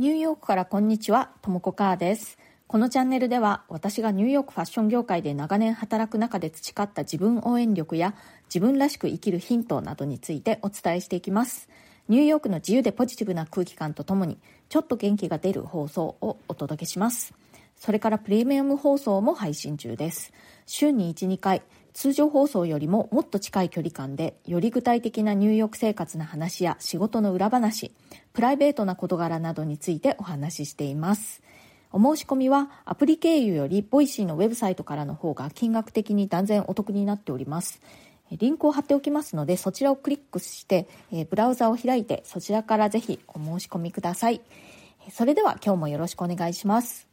ニューヨークからこんにちは、ともこかーです。このチャンネルでは私がニューヨークファッション業界で長年働く中で培った自分応援力や自分らしく生きるヒントなどについてお伝えしていきます。ニューヨークの自由でポジティブな空気感とともにちょっと元気が出る放送をお届けします。それからプレミアム放送も配信中です。週に1、2回、通常放送よりももっと近い距離感でより具体的なニューヨーク生活の話や仕事の裏話プライベートな事柄などについてお話ししています。お申し込みはアプリ経由より Voicy のウェブサイトからの方が金額的に断然お得になっております。リンクを貼っておきますのでそちらをクリックしてブラウザを開いてそちらからぜひお申し込みください。それでは今日もよろしくお願いします。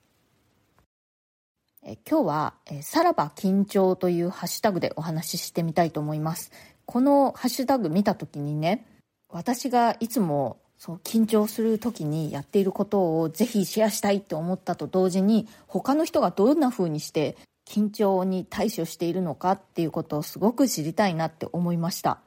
え今日は、えさらば緊張というハッシュタグでお話ししてみたいと思います。このハッシュタグ見た時にね、私がいつもそう緊張する時にやっていることをぜひシェアしたいって思ったと同時に他の人がどんな風にして緊張に対処しているのかっていうことをすごく知りたいなって思いました。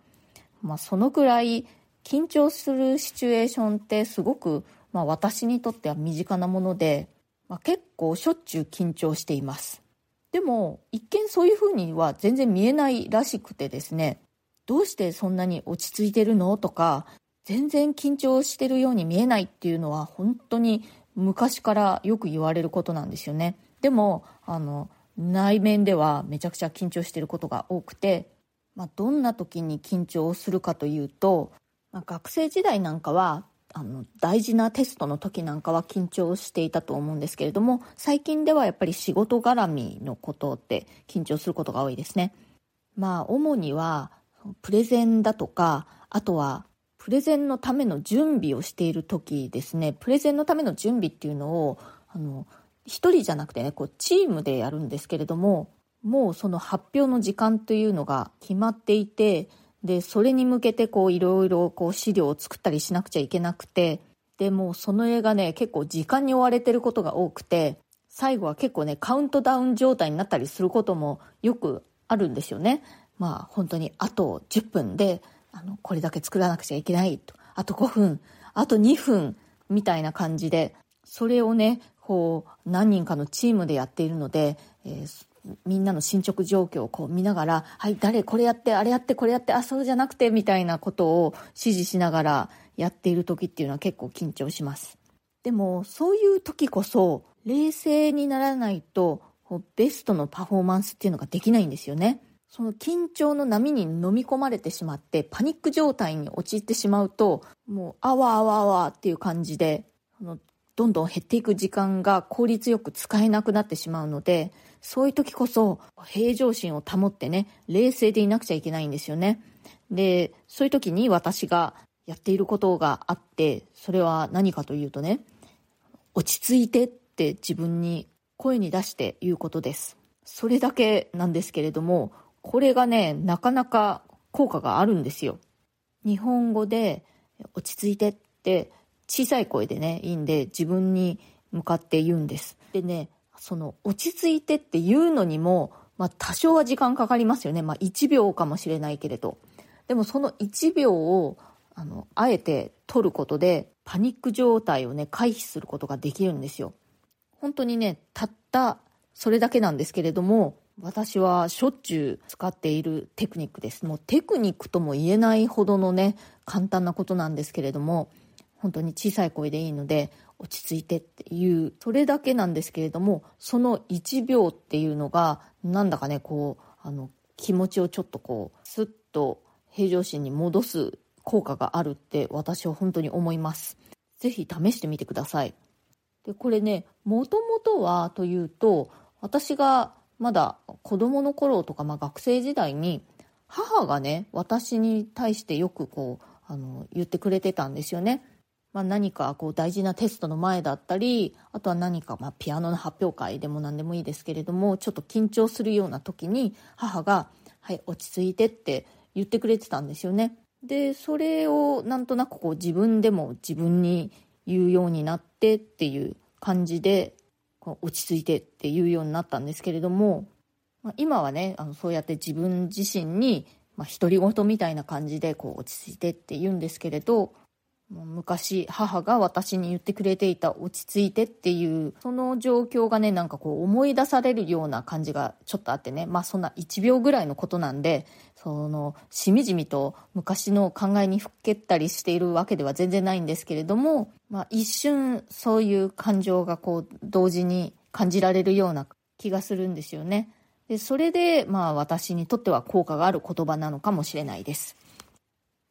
まあ、そのくらい緊張するシチュエーションってすごく、まあ、私にとっては身近なものでまあ、結構しょっちゅう緊張しています。でも、一見そういうふうには全然見えないらしくてですね、どうしてそんなに落ち着いてるの？とか、全然緊張してるように見えないっていうのは本当に昔からよく言われることなんですよね。でも、あの、内面ではめちゃくちゃ緊張してることが多くて、まあ、どんな時に緊張するかというと、まあ、学生時代なんかはあの大事なテストの時なんかは緊張していたと思うんですけれども最近ではやっぱり仕事絡みのことって緊張することが多いですね。まあ主にはプレゼンだとかあとはプレゼンのための準備をしている時ですね。プレゼンのための準備っていうのをあの一人じゃなくてねこうチームでやるんですけれどももうその発表の時間というのが決まっていてで、それに向けてこういろいろこう資料を作ったりしなくちゃいけなくて、で、もその映画ね、結構時間に追われてることが多くて、最後は結構ね、カウントダウン状態になったりすることもよくあるんですよね。まあ本当にあと10分で、あの、これだけ作らなくちゃいけないと。あと5分、あと2分みたいな感じで、それをね、こう何人かのチームでやっているので、えー、みんなの進捗状況をこう見ながら、はい、誰これやって、あれやって、これやって、あ、そうじゃなくて、みたいなことを指示しながらやっている時っていうのは結構緊張します。でも、そういう時こそ、冷静にならないと、ベストのパフォーマンスっていうのができないんですよね。その緊張の波に飲み込まれてしまって、パニック状態に陥ってしまうと、もう、あわあわあわっていう感じで、どんどん減っていく時間が効率よく使えなくなってしまうので、そういう時こそ平常心を保ってね、冷静でいなくちゃいけないんですよね。で、そういう時に私がやっていることがあって、それは何かというとね、落ち着いてって自分に声に出して言うことです。それだけなんですけれども、これがね、なかなか効果があるんですよ。日本語で落ち着いてって小さい声でね、いいんで自分に向かって言うんです。でね、その落ち着いてっていうのにも、まあ多少は時間かかりますよね。まあ1秒かもしれないけれど。でもその1秒を、あの、あえて取ることで、パニック状態をね、回避することができるんですよ。本当にね、たったそれだけなんですけれども、私はしょっちゅう使っているテクニックです。もうテクニックとも言えないほどのね、簡単なことなんですけれども、本当に小さい声でいいので落ち着いてっていうそれだけなんですけれどもその1秒っていうのがなんだかねこうあの気持ちをちょっとこうスッと平常心に戻す効果があるって私は本当に思います。是非試してみてください。でこれねもともとはというと私がまだ子供の頃とか、まあ、学生時代に母がね私に対してよくこうあの言ってくれてたんですよね。まあ、何かこう大事なテストの前だったりあとは何かまあピアノの発表会でも何でもいいですけれどもちょっと緊張するような時に母が「はい落ち着いて」って言ってくれてたんですよね。でそれをなんとなくこう自分でも自分に言うようになってっていう感じでこう落ち着いてって言うようになったんですけれども、まあ、今はねあのそうやって自分自身にまあ、独り言みたいな感じでこう落ち着いてって言うんですけれどもう昔母が私に言ってくれていた落ち着いてっていうその状況がねなんかこう思い出されるような感じがちょっとあってねまあそんな1秒ぐらいのことなんでそのしみじみと昔の考えにふけったりしているわけでは全然ないんですけれども、まあ、一瞬そういう感情がこう同時に感じられるような気がするんですよね。でそれでまあ私にとっては効果がある言葉なのかもしれないです。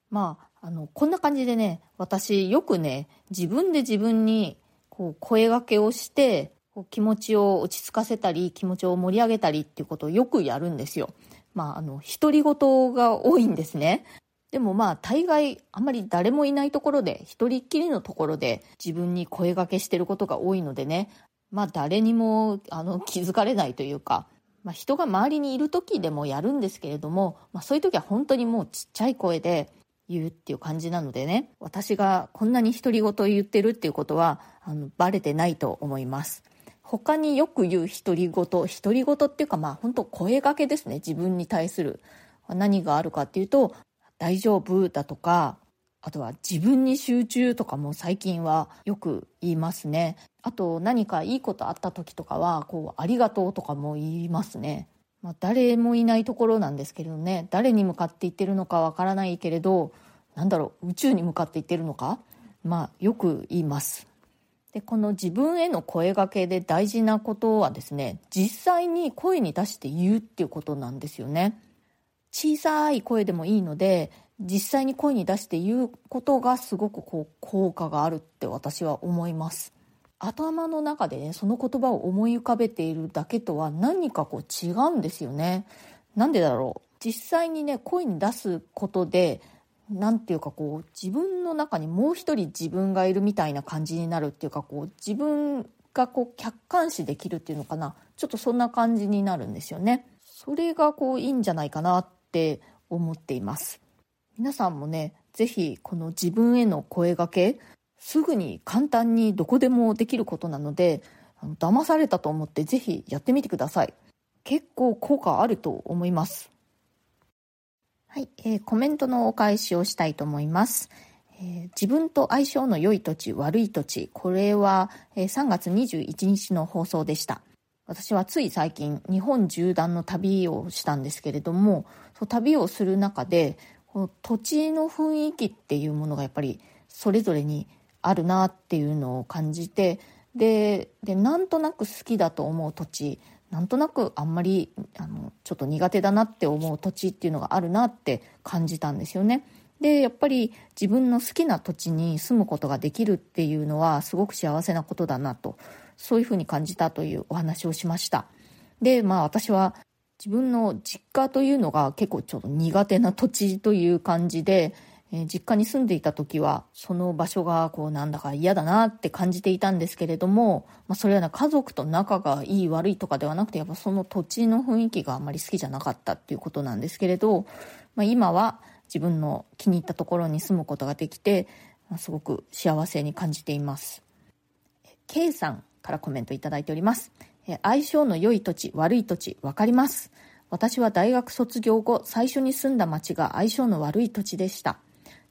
まああの、こんな感じでね、私よくね、自分で自分にこう声がけをして、こう気持ちを落ち着かせたり、気持ちを盛り上げたりっていうことをよくやるんですよ。まあ、あの、独り言が多いんですね。でもまあ、大概、あまり誰もいないところで、一人っきりのところで自分に声がけしてることが多いのでね、まあ、誰にも、あの、気づかれないというか、まあ、人が周りにいる時でもやるんですけれども、まあ、そういう時は本当にもうちっちゃい声で、言うっていう感じなのでね私がこんなに独り言言ってるっていうことはあのバレてないと思います。他によく言う独り言独り言っていうかまあ本当声がけですね。自分に対する何があるかっていうと「大丈夫」だとかあとは自分に集中とかも最近はよく言いますね。あと何かいいことあった時とかはこうありがとうとかも言いますね。まあ、誰もいないところなんですけれどね。誰に向かって言ってるのかわからないけれどなんだろう宇宙に向かって言ってるのか？まあよく言います。でこの自分への声がけで大事なことはですね実際に声に出して言うっていうことなんですよね。小さい声でもいいので実際に声に出して言うことがすごくこう効果があるって私は思います。頭の中でねその言葉を思い浮かべているだけとは何かこう違うんですよね。なんでだろう。実際にね声に出すことで何ていうかこう自分の中にもう一人自分がいるみたいな感じになるっていうかこう自分がこう客観視できるっていうのかな。ちょっとそんな感じになるんですよね。それがこういいんじゃないかなって思っています。皆さんもね是非この自分への声がけすぐに簡単にどこでもできることなので騙されたと思ってぜひやってみてください。結構効果あると思います。はい、えー、コメントのお返しをしたいと思います、えー、自分と相性の良い土地悪い土地これは、えー、3月21日の放送でした。私はつい最近日本縦断の旅をしたんですけれどもそ旅をする中でこの土地の雰囲気っていうものがやっぱりそれぞれにあるなっていうのを感じてででなんとなく好きだと思う土地なんとなくあんまりあのちょっと苦手だなって思う土地っていうのがあるなって感じたんですよね。でやっぱり自分の好きな土地に住むことができるっていうのはすごく幸せなことだなとそういうふうに感じたというお話をしましたでまあ私は自分の実家というのが結構ちょっと苦手な土地という感じでえー、実家に住んでいた時はその場所がこうなんだか嫌だなって感じていたんですけれども、まあ、それは、ね、家族と仲がいい悪いとかではなくてやっぱその土地の雰囲気があんまり好きじゃなかったっていうことなんですけれど、まあ、今は自分の気に入ったところに住むことができて、まあ、すごく幸せに感じています。K さんからコメントいただいております。相性の良い土地悪い土地分かります。私は大学卒業後最初に住んだ町が相性の悪い土地でした。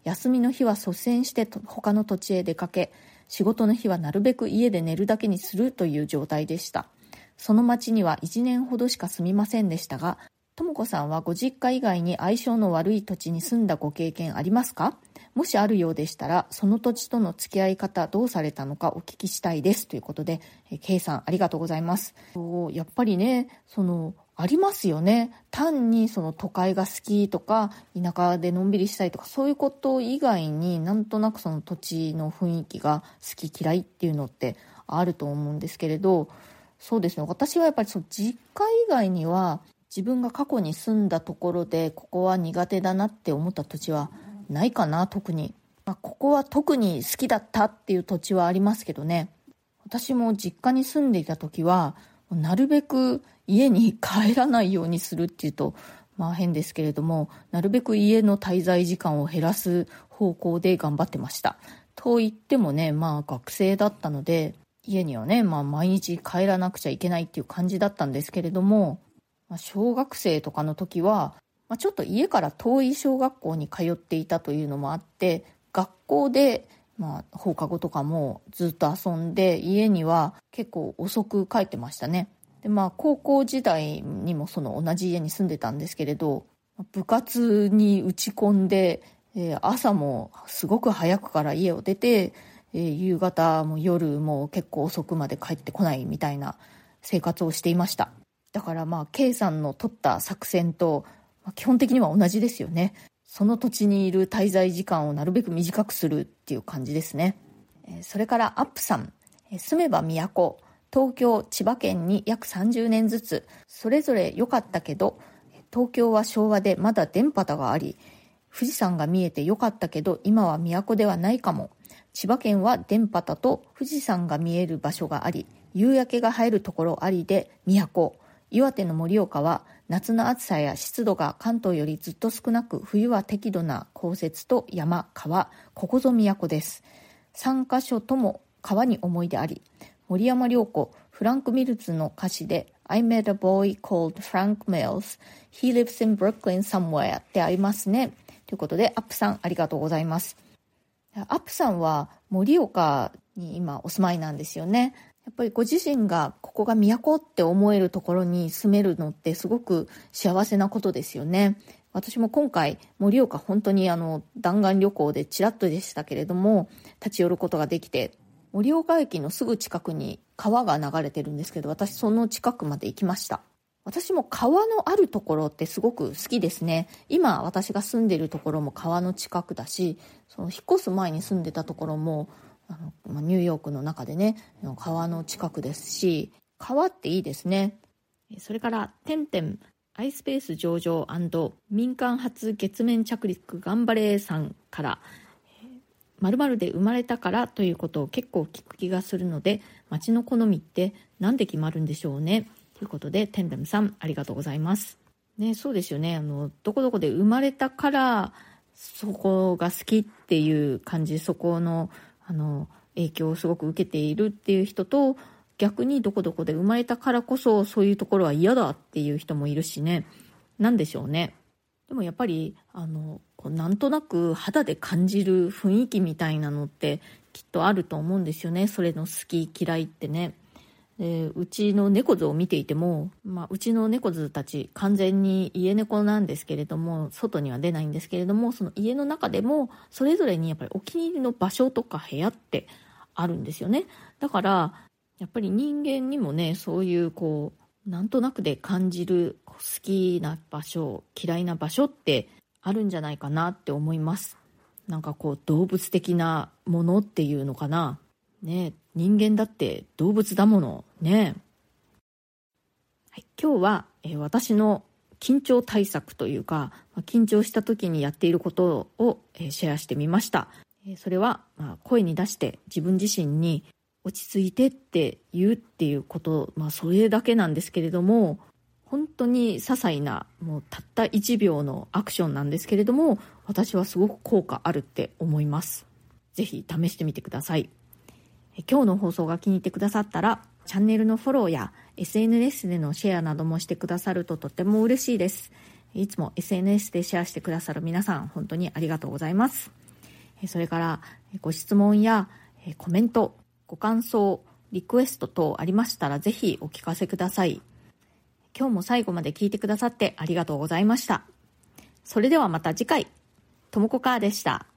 休みの日は率先して他の土地へ出かけ仕事の日はなるべく家で寝るだけにするという状態でした。その町には1年ほどしか住みませんでしたがとも子さんはご実家以外に相性の悪い土地に住んだご経験ありますか？もしあるようでしたらその土地との付き合い方どうされたのかお聞きしたいです。ということで K さんありがとうございます。やっぱりねそのありますよね。単にその都会が好きとか田舎でのんびりしたいとかそういうこと以外になんとなくその土地の雰囲気が好き嫌いっていうのってあると思うんですけれどそうですね。私はやっぱりその実家以外には自分が過去に住んだところでここは苦手だなって思った土地はないかな特に、まあ、ここは特に好きだったっていう土地はありますけどね。私も実家に住んでいた時はなるべく家に帰らないようにするっていうと、まあ変ですけれども、なるべく家の滞在時間を減らす方向で頑張ってました。と言ってもね、まあ学生だったので、家にはね、まあ毎日帰らなくちゃいけないっていう感じだったんですけれども、まあ、小学生とかの時は、まあ、ちょっと家から遠い小学校に通っていたというのもあって、学校でまあ、放課後とかもずっと遊んで家には結構遅く帰ってましたね。でまあ高校時代にもその同じ家に住んでたんですけれど部活に打ち込んで、えー、朝もすごく早くから家を出て、えー、夕方も夜も結構遅くまで帰ってこないみたいな生活をしていました。だからまあ K さんの取った作戦と、基本的には同じですよね。その土地にいる滞在時間をなるべく短くするっていう感じですね。それからアップさん、住めば都、東京、千葉県に約30年ずつ、それぞれ良かったけど、東京は昭和でまだ電波があり、富士山が見えて良かったけど今は都ではないかも。千葉県は電波と富士山が見える場所があり、夕焼けが入るところありで都。岩手の盛岡は夏の暑さや湿度が関東よりずっと少なく冬は適度な降雪と山川ここぞ都です。3カ所とも川に思い出あり森山良子フランク・ミルズの歌詞で I met a boy called Frank Mills. He lives in Brooklyn somewhere ってありますね。ということでアップさんありがとうございます。アップさんは盛岡に今お住まいなんですよね。やっぱりご自身がここが都って思えるところに住めるのってすごく幸せなことですよね。私も今回盛岡本当にあの弾丸旅行でちらっとでしたけれども立ち寄ることができて盛岡駅のすぐ近くに川が流れてるんですけど私その近くまで行きました私も川のあるところってすごく好きですね今私が住んでるところも川の近くだしその引っ越す前に住んでたところもあの、まあ、ニューヨークの中でね川の近くですし川っていいですね。それから「てんてんアイスペース上場民間初月面着陸頑張れさんから「まるで生まれたから」ということを結構聞く気がするので街の好みって何で決まるんでしょうね。ということでてんてんさんありがとうございます。ねそうですよね。あのどこどこで生まれたからそこが好きっていう感じそこのあの影響をすごく受けているっていう人と逆にどこどこで生まれたからこそそういうところは嫌だっていう人もいるしね。何でしょうね。でもやっぱりあのなんとなく肌で感じる雰囲気みたいなのってきっとあると思うんですよね。それの好き嫌いってね。でうちの猫図を見ていても、まあ、うちの猫図たち完全に家猫なんですけれども外には出ないんですけれどもその家の中でもそれぞれにやっぱりお気に入りの場所とか部屋ってあるんですよね。だからやっぱり人間にもねそういうこうなんとなくで感じる好きな場所嫌いな場所ってあるんじゃないかなって思います。なんかこう動物的なものっていうのかな。ね人間だって動物だもの。ね、はい、今日は、えー、私の緊張対策というかま緊張した時にやっていることを、えー、シェアしてみました、えー、それは、まあ、声に出して自分自身に落ち着いてって言うっていうこと、まあ、それだけなんですけれども本当に些細なもうたった1秒のアクションなんですけれども私はすごく効果あるって思います。是非試してみてください。今日の放送が気に入ってくださったら、チャンネルのフォローや SNS でのシェアなどもしてくださるととても嬉しいです。いつも SNS でシェアしてくださる皆さん、本当にありがとうございます。それから、ご質問やコメント、ご感想、リクエスト等ありましたら、ぜひお聞かせください。今日も最後まで聞いてくださってありがとうございました。それではまた次回、ともこかーでした。